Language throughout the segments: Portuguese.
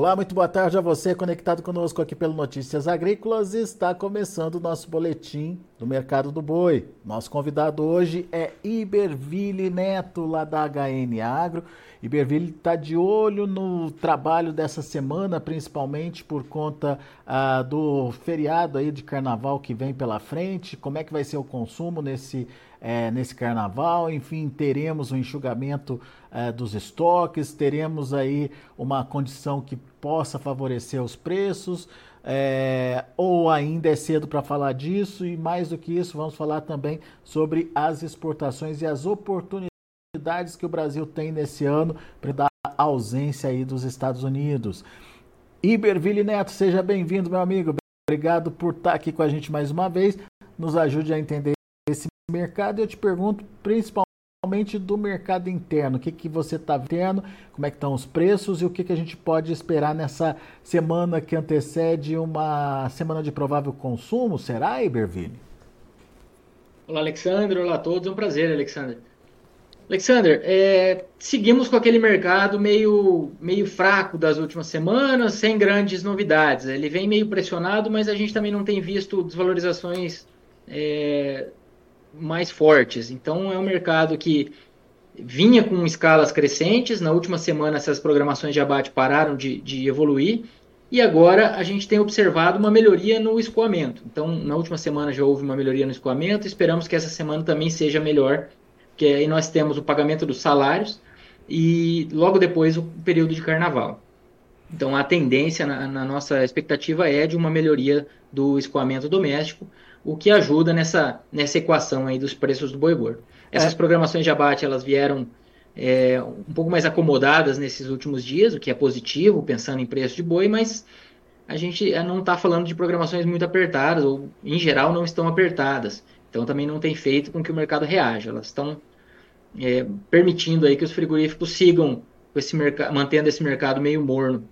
Olá, muito boa tarde a você conectado conosco aqui pelo Notícias Agrícolas. Está começando o nosso boletim do Mercado do Boi. Nosso convidado hoje é Iberville Neto, lá da HN Agro. Iberville está de olho no trabalho dessa semana, principalmente por conta ah, do feriado aí de carnaval que vem pela frente. Como é que vai ser o consumo nesse é, nesse carnaval. Enfim, teremos um enxugamento é, dos estoques, teremos aí uma condição que possa favorecer os preços. É, ou ainda é cedo para falar disso, e mais do que isso, vamos falar também sobre as exportações e as oportunidades que o Brasil tem nesse ano para dar ausência aí dos Estados Unidos. Iberville Neto, seja bem-vindo, meu amigo. Obrigado por estar aqui com a gente mais uma vez. Nos ajude a entender mercado, eu te pergunto principalmente do mercado interno. O que, que você está vendo, como é que estão os preços e o que, que a gente pode esperar nessa semana que antecede uma semana de provável consumo, será, Iberville? Olá, Alexandre. Olá a todos. É um prazer, Alexandre. Alexander, é, seguimos com aquele mercado meio, meio fraco das últimas semanas, sem grandes novidades. Ele vem meio pressionado, mas a gente também não tem visto desvalorizações é, mais fortes. Então é um mercado que vinha com escalas crescentes. Na última semana, essas programações de abate pararam de, de evoluir. E agora a gente tem observado uma melhoria no escoamento. Então, na última semana já houve uma melhoria no escoamento. Esperamos que essa semana também seja melhor, porque aí nós temos o pagamento dos salários e logo depois o período de carnaval. Então, a tendência na, na nossa expectativa é de uma melhoria do escoamento doméstico o que ajuda nessa, nessa equação aí dos preços do boi gordo. Essas é. programações de abate elas vieram é, um pouco mais acomodadas nesses últimos dias, o que é positivo, pensando em preço de boi, mas a gente é, não está falando de programações muito apertadas, ou em geral não estão apertadas. Então também não tem feito com que o mercado reaja. Elas estão é, permitindo aí que os frigoríficos sigam esse mantendo esse mercado meio morno.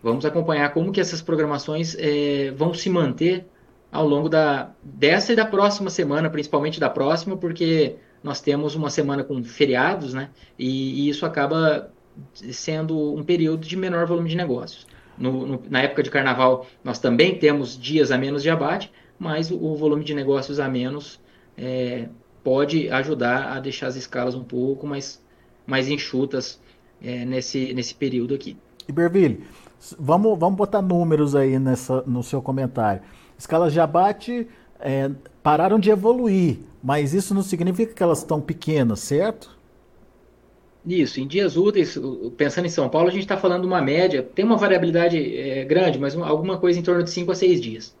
Vamos acompanhar como que essas programações é, vão se manter ao longo da, dessa e da próxima semana, principalmente da próxima, porque nós temos uma semana com feriados, né? E, e isso acaba sendo um período de menor volume de negócios. No, no, na época de carnaval, nós também temos dias a menos de abate, mas o, o volume de negócios a menos é, pode ajudar a deixar as escalas um pouco mais, mais enxutas é, nesse, nesse período aqui. Iberville, vamos, vamos botar números aí nessa, no seu comentário escalas de abate é, pararam de evoluir, mas isso não significa que elas estão pequenas, certo? Isso, em dias úteis, pensando em São Paulo, a gente está falando uma média, tem uma variabilidade é, grande, mas uma, alguma coisa em torno de 5 a 6 dias.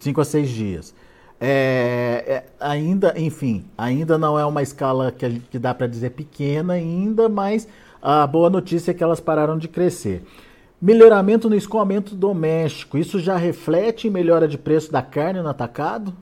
5 a 6 dias. É, é, ainda, enfim, ainda não é uma escala que, que dá para dizer pequena ainda, mas a boa notícia é que elas pararam de crescer. Melhoramento no escoamento doméstico. Isso já reflete em melhora de preço da carne no atacado?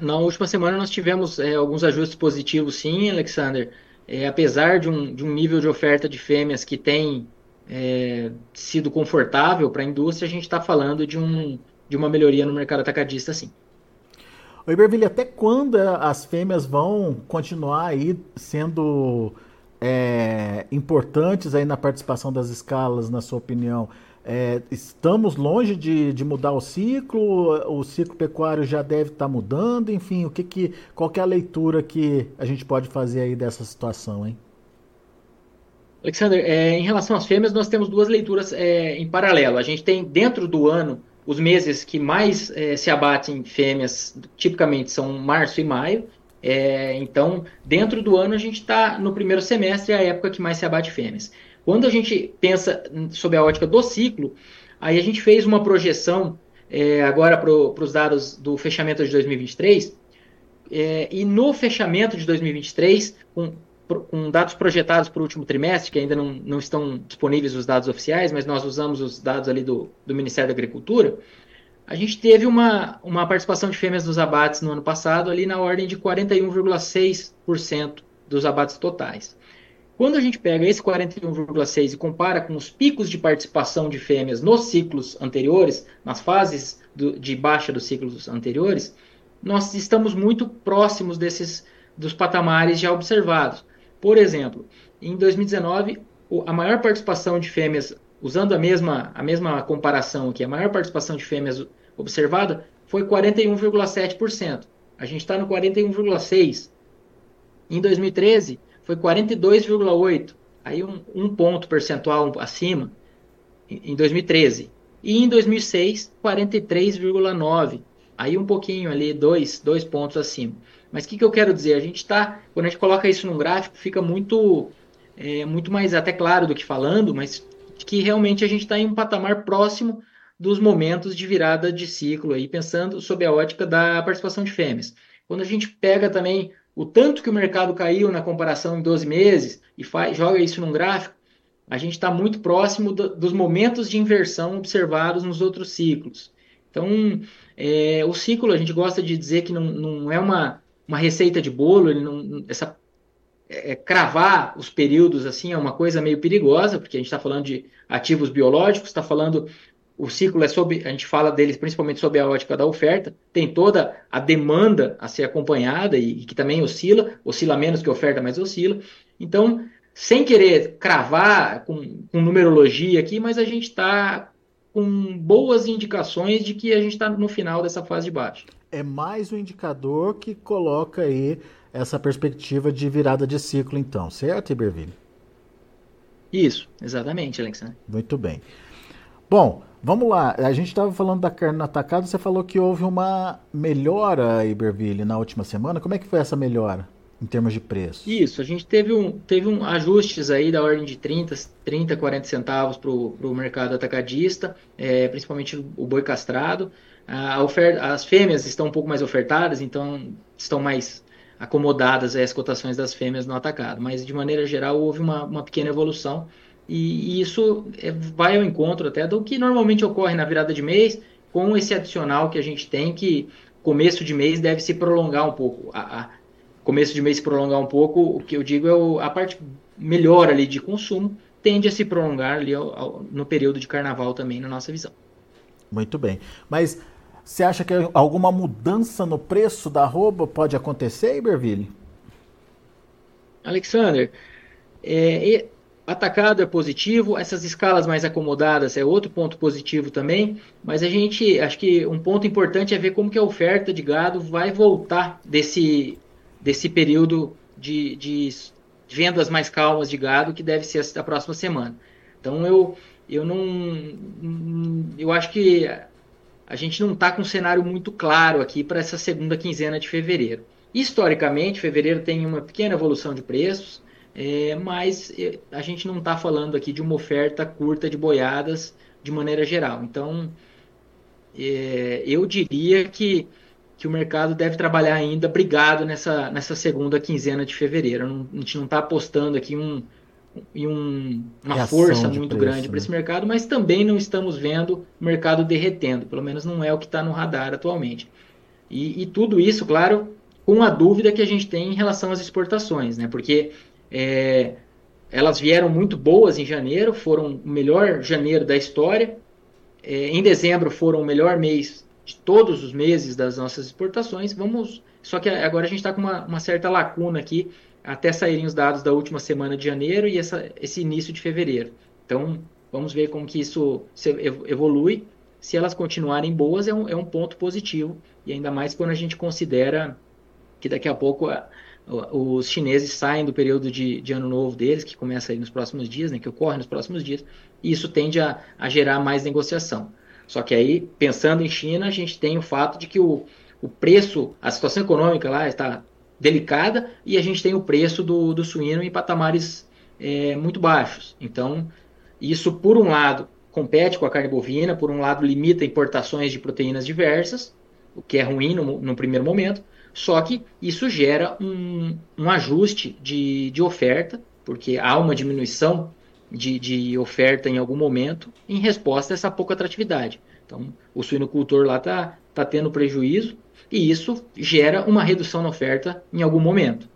Na última semana nós tivemos é, alguns ajustes positivos, sim, Alexander. É, apesar de um, de um nível de oferta de fêmeas que tem é, sido confortável para a indústria, a gente está falando de, um, de uma melhoria no mercado atacadista, sim. O Iberville, até quando as fêmeas vão continuar aí sendo é, importantes aí na participação das escalas, na sua opinião? É, estamos longe de, de, mudar o ciclo, o ciclo pecuário já deve estar tá mudando, enfim, o que que, qual que é a leitura que a gente pode fazer aí dessa situação, hein? Alexander, é, em relação às fêmeas, nós temos duas leituras é, em paralelo. A gente tem dentro do ano os meses que mais é, se abatem fêmeas, tipicamente são março e maio, é, então, dentro do ano, a gente está no primeiro semestre, é a época que mais se abate fêmeas. Quando a gente pensa sob a ótica do ciclo, aí a gente fez uma projeção é, agora para os dados do fechamento de 2023, é, e no fechamento de 2023, com, com dados projetados para o último trimestre, que ainda não, não estão disponíveis os dados oficiais, mas nós usamos os dados ali do, do Ministério da Agricultura, a gente teve uma, uma participação de fêmeas nos abates no ano passado ali na ordem de 41,6% dos abates totais. Quando a gente pega esse 41,6 e compara com os picos de participação de fêmeas nos ciclos anteriores, nas fases do, de baixa dos ciclos anteriores, nós estamos muito próximos desses dos patamares já observados. Por exemplo, em 2019, a maior participação de fêmeas, usando a mesma, a mesma comparação aqui, a maior participação de fêmeas observada foi 41,7%. A gente está no 41,6%. Em 2013, foi 42,8%. Aí um, um ponto percentual acima, em 2013. E em 2006, 43,9%. Aí um pouquinho ali, dois, dois pontos acima. Mas o que, que eu quero dizer? A gente está, quando a gente coloca isso num gráfico, fica muito, é, muito mais até claro do que falando, mas que realmente a gente está em um patamar próximo dos momentos de virada de ciclo aí, pensando sob a ótica da participação de fêmeas. Quando a gente pega também o tanto que o mercado caiu na comparação em 12 meses e faz, joga isso num gráfico, a gente está muito próximo do, dos momentos de inversão observados nos outros ciclos. Então, é, o ciclo, a gente gosta de dizer que não, não é uma, uma receita de bolo, não, essa, é, é, cravar os períodos assim é uma coisa meio perigosa, porque a gente está falando de ativos biológicos, está falando o ciclo é sobre, a gente fala deles principalmente sob a ótica da oferta, tem toda a demanda a ser acompanhada e, e que também oscila, oscila menos que a oferta, mas oscila. Então, sem querer cravar com, com numerologia aqui, mas a gente está com boas indicações de que a gente está no final dessa fase de baixo. É mais um indicador que coloca aí essa perspectiva de virada de ciclo, então, certo, Iberville? Isso, exatamente, Alexandre. Muito bem. Bom, vamos lá. A gente estava falando da carne atacada, você falou que houve uma melhora, Iberville, na última semana. Como é que foi essa melhora? em termos de preço. Isso, a gente teve um, teve um ajustes aí da ordem de 30, 30 40 centavos para o mercado atacadista, é, principalmente o boi castrado. A oferta, as fêmeas estão um pouco mais ofertadas, então estão mais acomodadas as cotações das fêmeas no atacado, mas de maneira geral houve uma, uma pequena evolução e, e isso é, vai ao encontro até do que normalmente ocorre na virada de mês, com esse adicional que a gente tem que começo de mês deve se prolongar um pouco. A, a, começo de mês se prolongar um pouco, o que eu digo é o, a parte melhor ali de consumo tende a se prolongar ali ao, ao, no período de carnaval também, na nossa visão. Muito bem. Mas você acha que alguma mudança no preço da arroba pode acontecer, Iberville? Alexander, é, atacado é positivo, essas escalas mais acomodadas é outro ponto positivo também, mas a gente, acho que um ponto importante é ver como que a oferta de gado vai voltar desse desse período de, de vendas mais calmas de gado que deve ser a próxima semana. Então eu, eu não. Eu acho que a gente não está com um cenário muito claro aqui para essa segunda quinzena de fevereiro. Historicamente, fevereiro tem uma pequena evolução de preços, é, mas é, a gente não está falando aqui de uma oferta curta de boiadas de maneira geral. Então, é, eu diria que que o mercado deve trabalhar ainda brigado nessa, nessa segunda quinzena de fevereiro. Não, a gente não está apostando aqui um, em um, uma Reação força muito preço, grande né? para esse mercado, mas também não estamos vendo o mercado derretendo, pelo menos não é o que está no radar atualmente. E, e, tudo isso, claro, com a dúvida que a gente tem em relação às exportações, né? porque é, elas vieram muito boas em janeiro, foram o melhor janeiro da história, é, em dezembro foram o melhor mês de todos os meses das nossas exportações. Vamos, só que agora a gente está com uma, uma, certa lacuna aqui até saírem os dados da última semana de janeiro e essa, esse início de fevereiro. Então vamos ver como que isso evolui. Se elas continuarem boas é um, é um ponto positivo e ainda mais quando a gente considera que daqui a pouco a, os chineses saem do período de, de, ano novo deles, que começa aí nos próximos dias, né, que ocorre nos próximos dias, e isso tende a, a gerar mais negociação. Só que aí, pensando em China, a gente tem o fato de que o, o preço, a situação econômica lá está delicada e a gente tem o preço do, do suíno em patamares é, muito baixos. Então, isso, por um lado, compete com a carne bovina, por um lado, limita importações de proteínas diversas, o que é ruim no, no primeiro momento, só que isso gera um, um ajuste de, de oferta, porque há uma diminuição de, de oferta em algum momento em resposta a essa pouca atratividade. Então, o suinocultor lá está tá tendo prejuízo e isso gera uma redução na oferta em algum momento.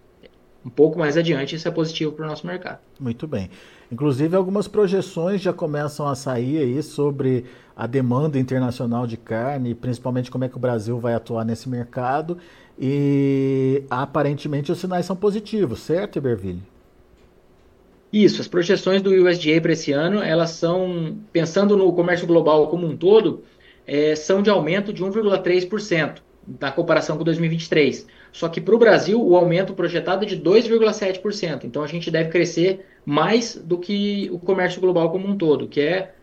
Um pouco mais adiante, isso é positivo para o nosso mercado. Muito bem. Inclusive, algumas projeções já começam a sair aí sobre a demanda internacional de carne, principalmente como é que o Brasil vai atuar nesse mercado. E aparentemente os sinais são positivos, certo, Iberville? Isso, as projeções do USDA para esse ano, elas são, pensando no comércio global como um todo, é, são de aumento de 1,3% na comparação com 2023. Só que para o Brasil, o aumento projetado é de 2,7%. Então a gente deve crescer mais do que o comércio global como um todo, que é,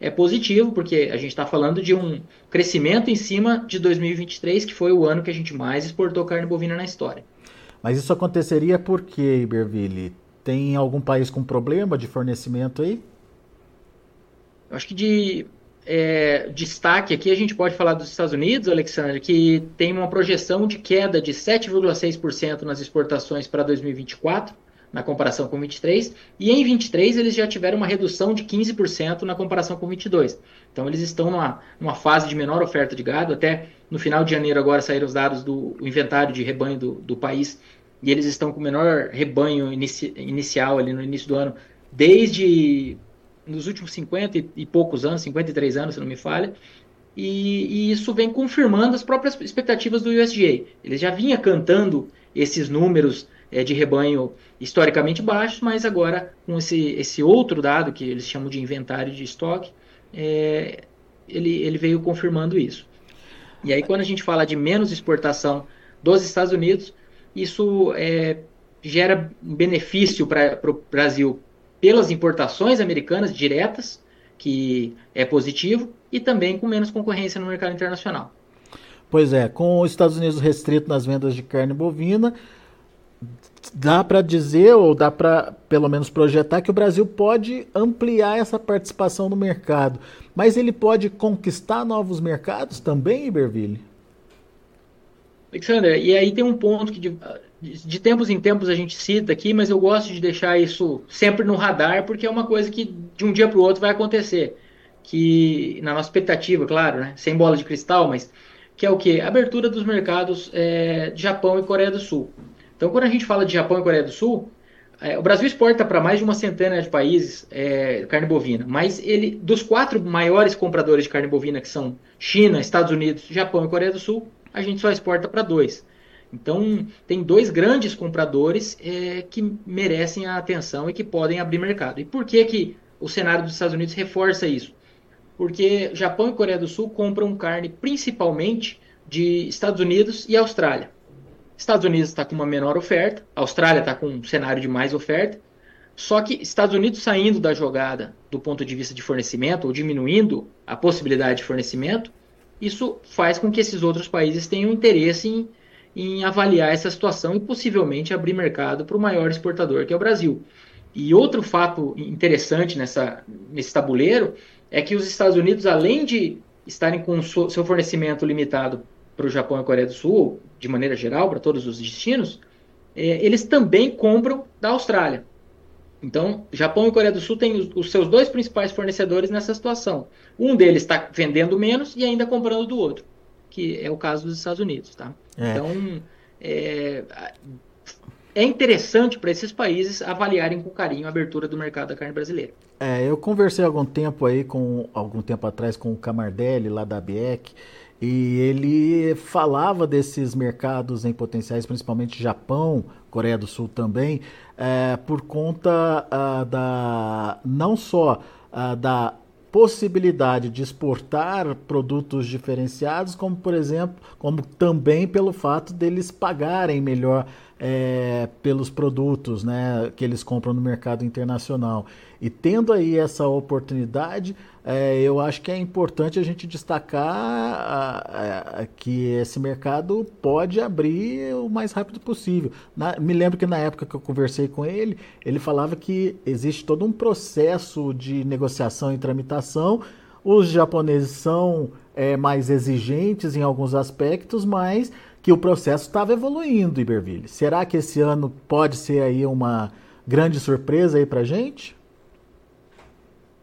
é positivo, porque a gente está falando de um crescimento em cima de 2023, que foi o ano que a gente mais exportou carne bovina na história. Mas isso aconteceria porque, Iberville? Tem algum país com problema de fornecimento aí? Eu acho que de é, destaque aqui a gente pode falar dos Estados Unidos, Alexandre, que tem uma projeção de queda de 7,6% nas exportações para 2024, na comparação com 23, e em 23 eles já tiveram uma redução de 15% na comparação com 22. Então eles estão numa, numa fase de menor oferta de gado, até no final de janeiro agora saíram os dados do inventário de rebanho do, do país, e eles estão com o menor rebanho inici, inicial ali no início do ano, desde nos últimos 50 e poucos anos, 53 anos, se não me falha, e, e, isso vem confirmando as próprias expectativas do USDA. Ele já vinha cantando esses números é, de rebanho historicamente baixos, mas agora com esse, esse outro dado, que eles chamam de inventário de estoque, é, ele, ele veio confirmando isso. E aí, quando a gente fala de menos exportação dos Estados Unidos, isso é, gera benefício para o Brasil pelas importações americanas diretas, que é positivo, e também com menos concorrência no mercado internacional. Pois é, com os Estados Unidos restrito nas vendas de carne bovina, dá para dizer, ou dá para pelo menos projetar, que o Brasil pode ampliar essa participação no mercado. Mas ele pode conquistar novos mercados também, Iberville? Alexander, e aí tem um ponto que de, tempos em tempos a gente cita aqui, mas eu gosto de deixar isso sempre no radar, porque é uma coisa que de um dia para o outro vai acontecer. Que, na nossa expectativa, claro, né, sem bola de cristal, mas que é o que? Abertura dos mercados é, de Japão e Coreia do Sul. Então, quando a gente fala de Japão e Coreia do Sul, é, o Brasil exporta para mais de uma centena de países é, carne bovina, mas ele, dos quatro maiores compradores de carne bovina, que são China, Estados Unidos, Japão e Coreia do Sul, a gente só exporta para dois. Então, tem dois grandes compradores é, que merecem a atenção e que podem abrir mercado. E por que, que o cenário dos Estados Unidos reforça isso? Porque Japão e Coreia do Sul compram carne principalmente de Estados Unidos e Austrália. Estados Unidos está com uma menor oferta, Austrália está com um cenário de mais oferta, só que Estados Unidos saindo da jogada do ponto de vista de fornecimento, ou diminuindo a possibilidade de fornecimento, isso faz com que esses outros países tenham interesse em, em avaliar essa situação e possivelmente abrir mercado para o maior exportador, que é o Brasil. E outro fato interessante nessa, nesse tabuleiro é que os Estados Unidos, além de estarem com seu fornecimento limitado para o Japão e Coreia do Sul, de maneira geral, para todos os destinos, é, eles também compram da Austrália. Então, Japão e Coreia do Sul têm os, os seus dois principais fornecedores nessa situação. Um deles está vendendo menos e ainda comprando do outro, que é o caso dos Estados Unidos. Tá? É. Então, é, é interessante para esses países avaliarem com carinho a abertura do mercado da carne brasileira. É, eu conversei algum tempo aí com algum tempo atrás com o Camardelli lá da BIEC e ele falava desses mercados em potenciais, principalmente Japão, Coreia do Sul também, é, por conta uh, da não só uh, da possibilidade de exportar produtos diferenciados, como por exemplo, como também pelo fato deles pagarem melhor é, pelos produtos né, que eles compram no mercado internacional. E tendo aí essa oportunidade, é, eu acho que é importante a gente destacar a, a, que esse mercado pode abrir o mais rápido possível. Na, me lembro que na época que eu conversei com ele, ele falava que existe todo um processo de negociação e tramitação. Os japoneses são é, mais exigentes em alguns aspectos, mas que o processo estava evoluindo, Iberville. Será que esse ano pode ser aí uma grande surpresa aí para gente?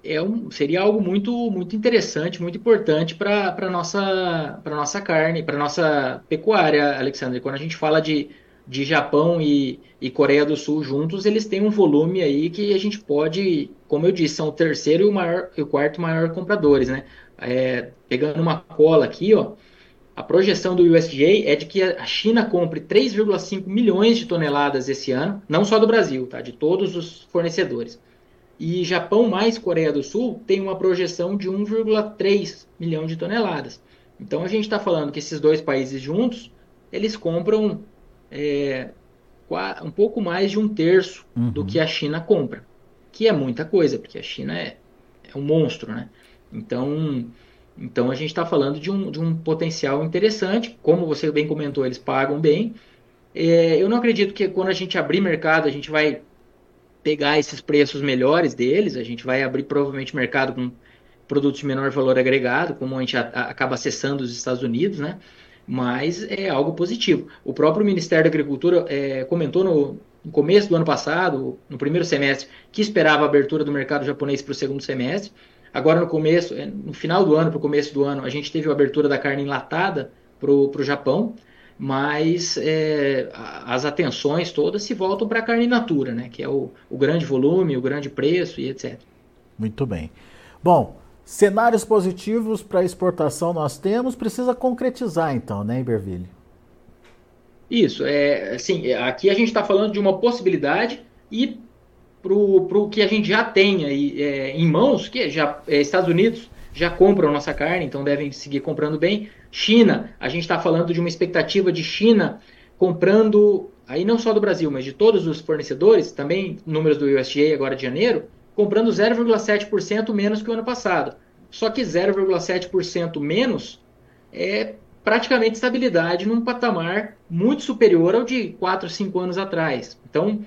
é um, seria algo muito, muito interessante, muito importante para a nossa, nossa carne, para nossa pecuária, Alexandre. Quando a gente fala de, de Japão e, e Coreia do Sul juntos, eles têm um volume aí que a gente pode, como eu disse, são o terceiro e o, maior, o quarto maior compradores, né? É, pegando uma cola aqui, ó, A projeção do USDA é de que a China compre 3,5 milhões de toneladas esse ano, não só do Brasil, tá? de todos os fornecedores. E Japão mais Coreia do Sul tem uma projeção de 1,3 milhão de toneladas. Então a gente está falando que esses dois países juntos, eles compram é, um pouco mais de um terço uhum. do que a China compra, que é muita coisa, porque a China é, é um monstro, né? Então, então a gente está falando de um, de um potencial interessante, como você bem comentou, eles pagam bem. É, eu não acredito que quando a gente abrir mercado a gente vai pegar esses preços melhores deles, a gente vai abrir provavelmente mercado com produtos de menor valor agregado, como a gente a, a, acaba acessando os Estados Unidos, né? Mas é algo positivo. O próprio Ministério da Agricultura é, comentou no, no, começo do ano passado, no primeiro semestre, que esperava a abertura do mercado japonês para o segundo semestre. Agora, no começo, é, no final do ano, para o começo do ano, a gente teve a abertura da carne enlatada para o Japão, mas é, as atenções todas se voltam para a carne natura, né? que é o, o grande volume, o grande preço e etc. Muito bem. Bom, Cenários positivos para exportação nós temos, precisa concretizar então, né, Iberville? Isso, é, assim, aqui a gente está falando de uma possibilidade e para o que a gente já tem aí é, em mãos, que já é, Estados Unidos já compram nossa carne, então devem seguir comprando bem. China, a gente está falando de uma expectativa de China comprando, aí não só do Brasil, mas de todos os fornecedores, também números do USDA agora de janeiro, comprando 0,7% menos que o ano passado. Só que 0,7% menos é praticamente estabilidade num patamar muito superior ao de 4, 5 anos atrás. Então,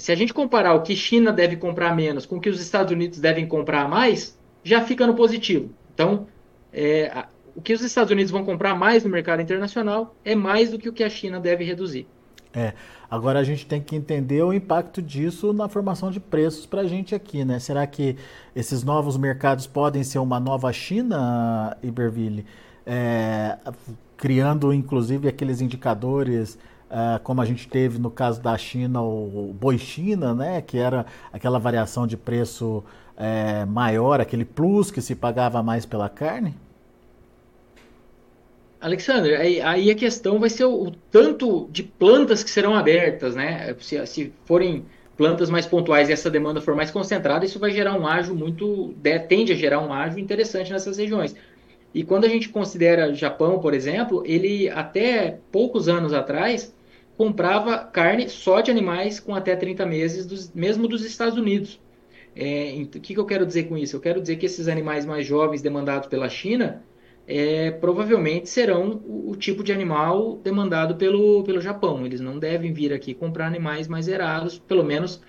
se a gente comparar o que China deve comprar menos com o que os Estados Unidos devem comprar mais, já fica no positivo. Então, é, o que os Estados Unidos vão comprar mais no mercado internacional é mais do que o que a China deve reduzir. É, agora a gente tem que entender o impacto disso na formação de preços para a gente aqui, né? Será que esses novos mercados podem ser uma nova China, Iberville? É, criando inclusive aqueles indicadores Uh, como a gente teve no caso da China, o, o Boi China, né, que era aquela variação de preço é, maior, aquele plus que se pagava mais pela carne? Alexandre, aí, aí, a questão vai ser o, o, tanto de plantas que serão abertas, né? Se, se, forem plantas mais pontuais e essa demanda for mais concentrada, isso vai gerar um ágio muito. tende a gerar um ágio interessante nessas regiões. E quando a gente considera Japão, por exemplo, ele até poucos anos atrás comprava carne só de animais com até 30 meses, dos, mesmo dos Estados Unidos. É, o que, que eu quero dizer com isso? Eu quero dizer que esses animais mais jovens demandados pela China é, provavelmente serão o, o, tipo de animal demandado pelo, pelo Japão. Eles não devem vir aqui comprar animais mais zerados, pelo menos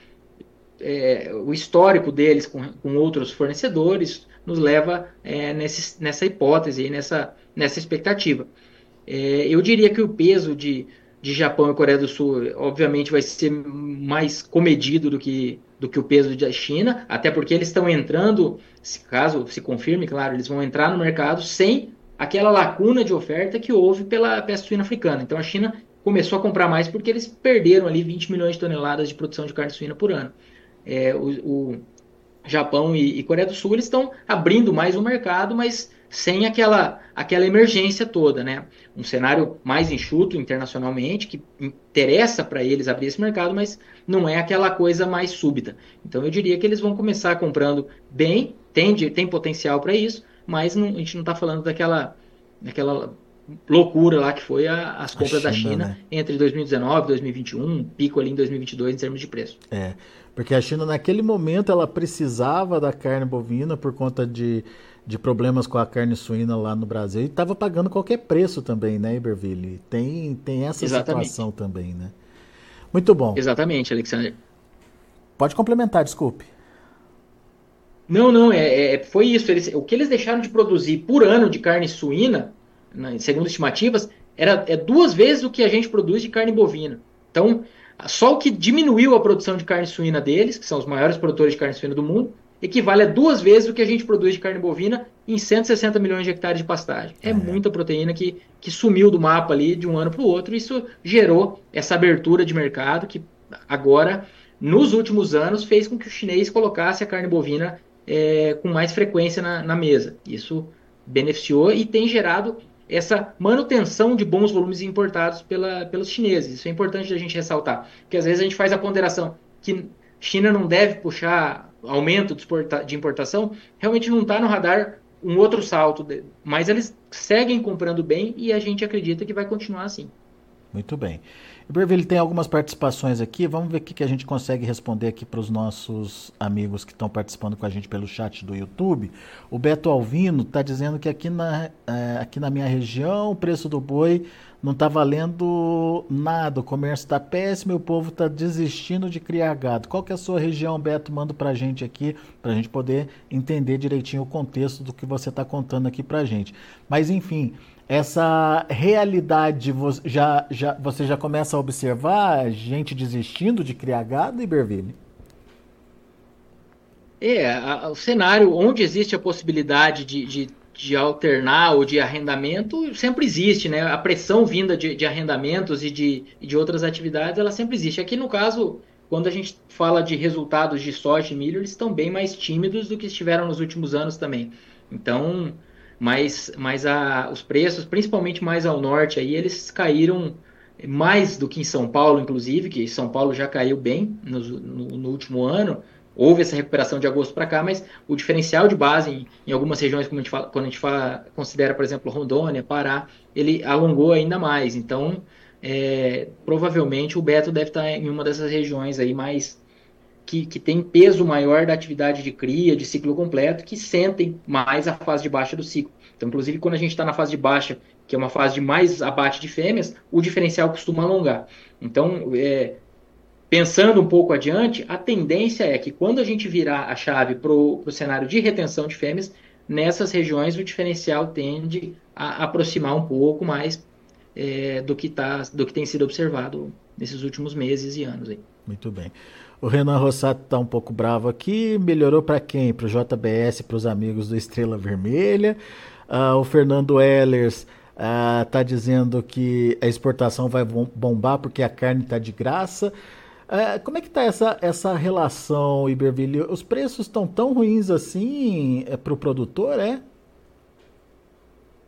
é, o histórico deles com, com, outros fornecedores nos leva é, nesse, nessa hipótese, nessa, nessa expectativa. É, eu diria que o peso de, de Japão e Coreia do Sul, obviamente, vai ser mais comedido do que, do que o peso da China, até porque eles estão entrando, se caso se confirme, claro, eles vão entrar no mercado sem aquela lacuna de oferta que houve pela peste suína africana. Então a China começou a comprar mais porque eles perderam ali 20 milhões de toneladas de produção de carne suína por ano. É, o, o, Japão e, e Coreia do Sul estão abrindo mais o mercado, mas sem aquela, aquela emergência toda, né? Um cenário mais enxuto internacionalmente, que interessa para eles abrir esse mercado, mas não é aquela coisa mais súbita. Então eu diria que eles vão começar comprando bem, tem, tem potencial para isso, mas não, a gente não está falando daquela, daquela loucura lá que foi a, as compras China, da China né? entre 2019 e 2021, pico ali em 2022 em termos de preço. É, porque a China naquele momento ela precisava da carne bovina por conta de de problemas com a carne suína lá no Brasil e estava pagando qualquer preço também, né, Iberville? Tem, tem essa Exatamente. situação também, né? Muito bom. Exatamente, Alexandre. Pode complementar, desculpe. Não, não, é, é foi isso. Eles, o que eles deixaram de produzir por ano de carne suína, segundo estimativas, era é duas vezes o que a gente produz de carne bovina. Então, só o que diminuiu a produção de carne suína deles, que são os maiores produtores de carne suína do mundo, equivale a duas vezes o que a gente produz de carne bovina em 160 milhões de hectares de pastagem. É, é muita proteína que, que sumiu do mapa ali de um ano para o outro. Isso gerou essa abertura de mercado que agora, nos últimos anos, fez com que o chinês colocasse a carne bovina é, com mais frequência na, na, mesa. Isso beneficiou e tem gerado essa manutenção de bons volumes importados pela, pelos chineses. Isso é importante a gente ressaltar, porque às vezes a gente faz a ponderação que China não deve puxar aumento de importação, realmente não está no radar um outro salto, mas eles seguem comprando bem e a gente acredita que vai continuar assim. Muito bem. Iberville tem algumas participações aqui. Vamos ver o que a gente consegue responder aqui para os nossos amigos que estão participando com a gente pelo chat do YouTube. O Beto Alvino está dizendo que aqui na, é, aqui na minha região o preço do boi não está valendo nada, o comércio está péssimo o povo está desistindo de criar gado. Qual que é a sua região, Beto? Manda para a gente aqui, para a gente poder entender direitinho o contexto do que você está contando aqui para a gente. Mas, enfim, essa realidade já, já, você já começa a observar gente desistindo de criar gado, Iberville? É, a, o cenário onde existe a possibilidade de, de, de, alternar ou de arrendamento sempre existe, né? A pressão vinda de, de arrendamentos e de, de outras atividades, ela sempre existe. Aqui no caso, quando a gente fala de resultados de soja e milho, eles estão bem mais tímidos do que estiveram nos últimos anos também. Então, mas, mas a, os preços, principalmente mais ao norte, aí eles caíram mais do que em São Paulo, inclusive, que São Paulo já caiu bem no, no, no último ano. Houve essa recuperação de agosto para cá, mas o diferencial de base em, em, algumas regiões, como a gente fala, quando a gente fala, considera, por exemplo, Rondônia, Pará, ele alongou ainda mais. Então, é, provavelmente o Beto deve estar em uma dessas regiões aí mais que, que tem peso maior da atividade de cria, de ciclo completo, que sentem mais a fase de baixa do ciclo. Então, inclusive, quando a gente está na fase de baixa, que é uma fase de mais abate de fêmeas, o diferencial costuma alongar. Então, é, pensando um pouco adiante, a tendência é que quando a gente virar a chave para o cenário de retenção de fêmeas, nessas regiões o diferencial tende a aproximar um pouco mais é, do, que tá, do que tem sido observado nesses últimos meses e anos. Aí. Muito bem. O Renan Rossato está um pouco bravo aqui. Melhorou para quem? Para o JBS, para os amigos do Estrela Vermelha. Uh, o Fernando Ehlers está uh, dizendo que a exportação vai bombar porque a carne está de graça. Uh, como é que está essa, essa relação, Iberville? Os preços estão tão ruins assim é, para o produtor, é?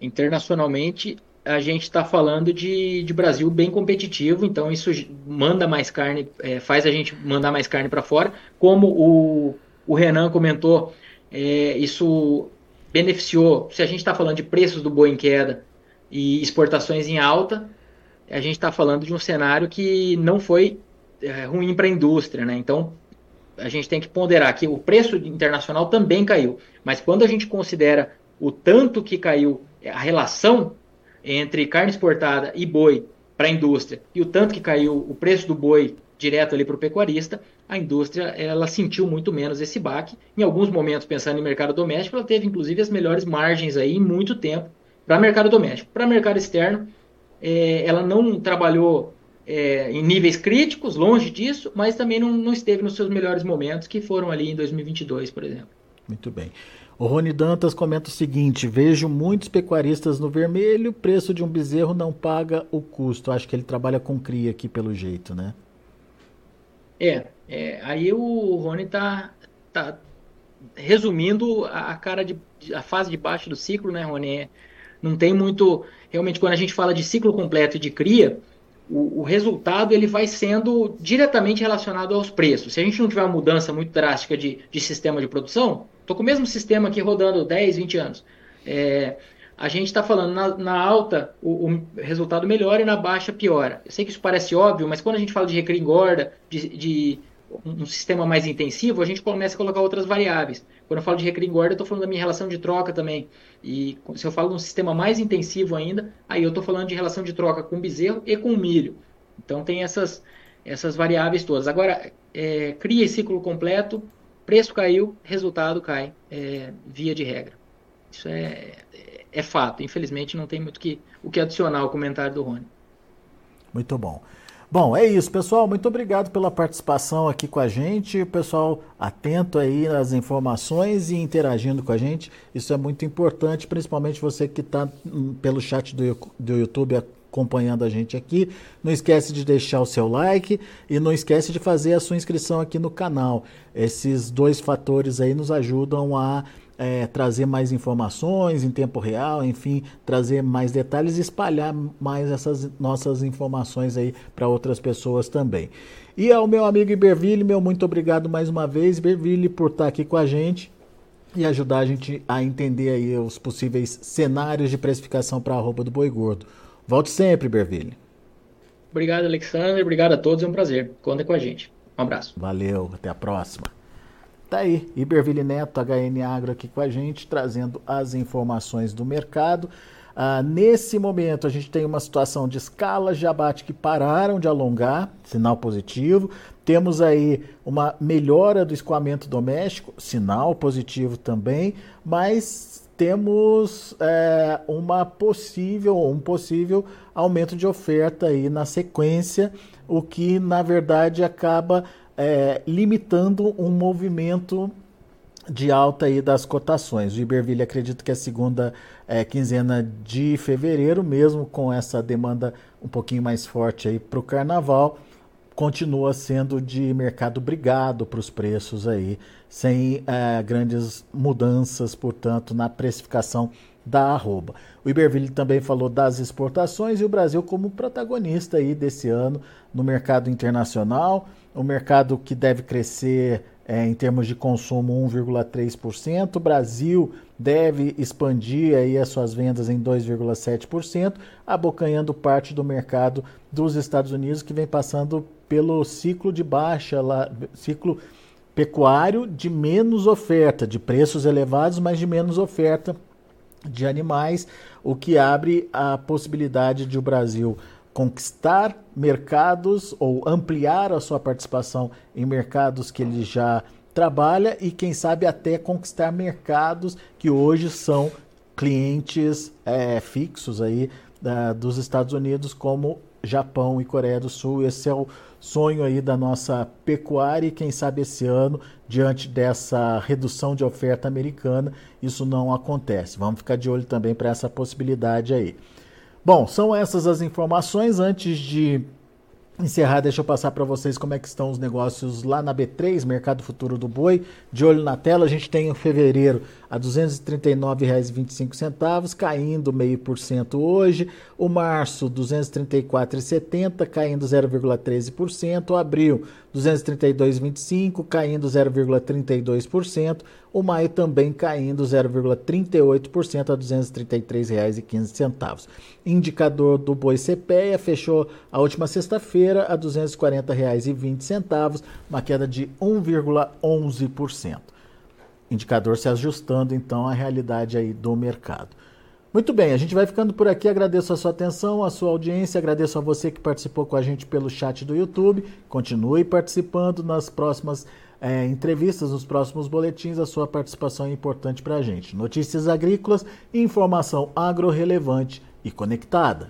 Internacionalmente, a gente está falando de, de Brasil bem competitivo, então isso manda mais carne, é, faz a gente mandar mais carne para fora. Como o, o Renan comentou, é, isso beneficiou, se a gente está falando de preços do boi em queda e exportações em alta, a gente está falando de um cenário que não foi é, ruim para a indústria, né? Então a gente tem que ponderar que o preço internacional também caiu, mas quando a gente considera o tanto que caiu a relação entre carne exportada e boi para a indústria e o tanto que caiu o preço do boi direto ali para o pecuarista, a indústria ela sentiu muito menos esse baque. Em alguns momentos, pensando em mercado doméstico, ela teve inclusive as melhores margens aí em muito tempo para mercado doméstico. Para mercado externo, é, ela não trabalhou é, em níveis críticos, longe disso, mas também não, não esteve nos seus melhores momentos, que foram ali em 2022, por exemplo. Muito bem. O Rony Dantas comenta o seguinte: vejo muitos pecuaristas no vermelho, preço de um bezerro não paga o custo. Acho que ele trabalha com cria aqui pelo jeito, né? É, é aí o Rony tá, tá resumindo a, cara de a fase de baixo do ciclo, né, Rony? É, não tem muito, realmente quando a gente fala de ciclo completo de cria, o, o, resultado ele vai sendo diretamente relacionado aos preços. Se a gente não tiver uma mudança muito drástica de, de sistema de produção, Estou com o mesmo sistema aqui rodando 10, 20 anos. É, a gente está falando na, na alta o, o, resultado melhora e na baixa piora. Eu sei que isso parece óbvio, mas quando a gente fala de recria engorda, de, de um sistema mais intensivo, a gente começa a colocar outras variáveis. Quando eu falo de recria engorda, eu estou falando da minha relação de troca também. E se eu falo de um sistema mais intensivo ainda, aí eu estou falando de relação de troca com bezerro e com milho. Então tem essas, essas variáveis todas. Agora, é, cria ciclo completo, Preço caiu, resultado cai, é, via de regra. Isso é, é, é, fato. Infelizmente, não tem muito que, o que adicionar ao comentário do Rony. Muito bom. Bom, é isso, pessoal. Muito obrigado pela participação aqui com a gente. Pessoal atento aí nas informações e interagindo com a gente. Isso é muito importante, principalmente você que está hum, pelo chat do, do YouTube acompanhando a gente aqui. Não esquece de deixar o seu like e não esquece de fazer a sua inscrição aqui no canal. Esses dois fatores aí nos ajudam a é, trazer mais informações em tempo real, enfim, trazer mais detalhes e espalhar mais essas nossas informações aí para outras pessoas também. E ao meu amigo Iberville, meu muito obrigado mais uma vez, Iberville, por estar aqui com a gente e ajudar a gente a entender aí os possíveis cenários de precificação para a roupa do boi gordo. Volte sempre, Iberville. Obrigado, Alexandre. Obrigado a todos. É um prazer. Conta com a gente. Um abraço. Valeu. Até a próxima. Tá aí, Iberville Neto, HN Agro aqui com a gente, trazendo as informações do mercado. Ah, nesse momento, a gente tem uma situação de escalas de abate que pararam de alongar, sinal positivo. Temos aí uma melhora do escoamento doméstico, sinal positivo também, mas temos é, uma possível, um possível aumento de oferta aí na sequência, o que na verdade acaba é, limitando um movimento de alta aí das cotações. O Iberville acredita que a segunda é, quinzena de fevereiro, mesmo com essa demanda um pouquinho mais forte aí para o carnaval, continua sendo de mercado brigado para os preços aí, sem é, grandes mudanças, portanto, na precificação da arroba. O Iberville também falou das exportações e o Brasil como protagonista aí desse ano no mercado internacional, um mercado que deve crescer é, em termos de consumo 1,3%. O Brasil deve expandir aí as suas vendas em 2,7%, abocanhando parte do mercado dos Estados Unidos que vem passando pelo ciclo de baixa, lá, ciclo pecuário de menos oferta, de preços elevados, mas de menos oferta de animais, o que abre a possibilidade de o Brasil conquistar mercados ou ampliar a sua participação em mercados que ele já trabalha e quem sabe até conquistar mercados que hoje são clientes é, fixos aí da, dos Estados Unidos como Japão e Coreia do Sul. Esse é o sonho aí da nossa pecuária e quem sabe esse ano, diante dessa redução de oferta americana, isso não acontece. Vamos ficar de olho também para essa possibilidade aí. Bom, são essas as informações. Antes de encerrar, deixa eu passar para vocês como é que estão os negócios lá na B3, Mercado Futuro do Boi. De olho na tela, a gente tem em fevereiro a R$ 239,25, caindo meio por cento hoje. O março, R$ 234,70, caindo 0,13%. Abril, R$ 232,25, caindo 0,32%. O maio também caindo 0,38% a R$ 233,15. Indicador do boi CPEA fechou a última sexta-feira a R$ 240,20, uma queda de 1,11%. Indicador se ajustando então à realidade aí do mercado. Muito bem, a gente vai ficando por aqui. Agradeço a sua atenção, a sua audiência, agradeço a você que participou com a gente pelo chat do YouTube. Continue participando nas próximas é, entrevistas, nos próximos boletins. A sua participação é importante para a gente. Notícias agrícolas, informação agro-relevante e conectada.